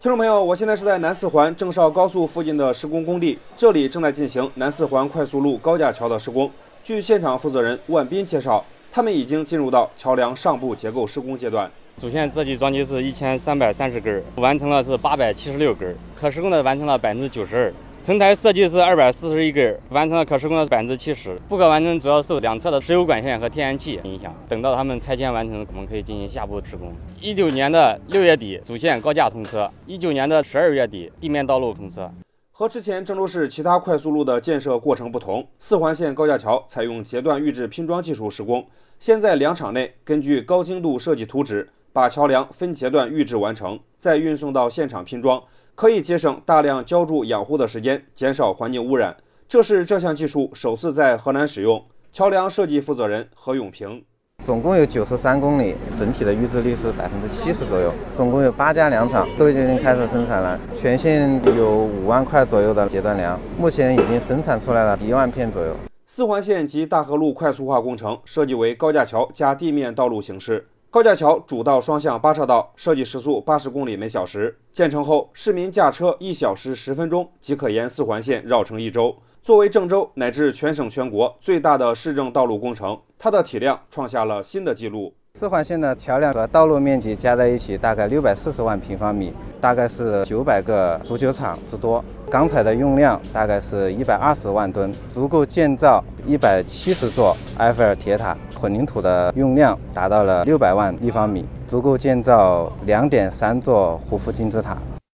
听众朋友，我现在是在南四环郑绍高速附近的施工工地，这里正在进行南四环快速路高架桥的施工。据现场负责人万斌介绍，他们已经进入到桥梁上部结构施工阶段。主线设计桩基是一千三百三十根，完成了是八百七十六根，可施工的完成了百分之九十二。成台设计是二百四十一根，完成了可施工的百分之七十。不可完成主要受两侧的石油管线和天然气影响。等到他们拆迁完成，我们可以进行下部施工。一九年的六月底，主线高架通车；一九年的十二月底，地面道路通车。和之前郑州市其他快速路的建设过程不同，四环线高架桥采用截段预制拼装技术施工。先在两场内根据高精度设计图纸，把桥梁分阶段预制完成，再运送到现场拼装。可以节省大量浇筑养护的时间，减少环境污染。这是这项技术首次在河南使用。桥梁设计负责人何永平：总共有九十三公里，整体的预制率是百分之七十左右。总共有八家粮厂都已经开始生产了，全线有五万块左右的截断梁，目前已经生产出来了一万片左右。四环线及大河路快速化工程设计为高架桥加地面道路形式。高架桥主道双向八车道，设计时速八十公里每小时。建成后，市民驾车一小时十分钟即可沿四环线绕城一周。作为郑州乃至全省全国最大的市政道路工程，它的体量创下了新的纪录。四环线的桥梁和道路面积加在一起大概六百四十万平方米，大概是九百个足球场之多。钢材的用量大概是一百二十万吨，足够建造一百七十座埃菲尔铁塔。混凝土的用量达到了六百万立方米，足够建造两点三座胡夫金字塔。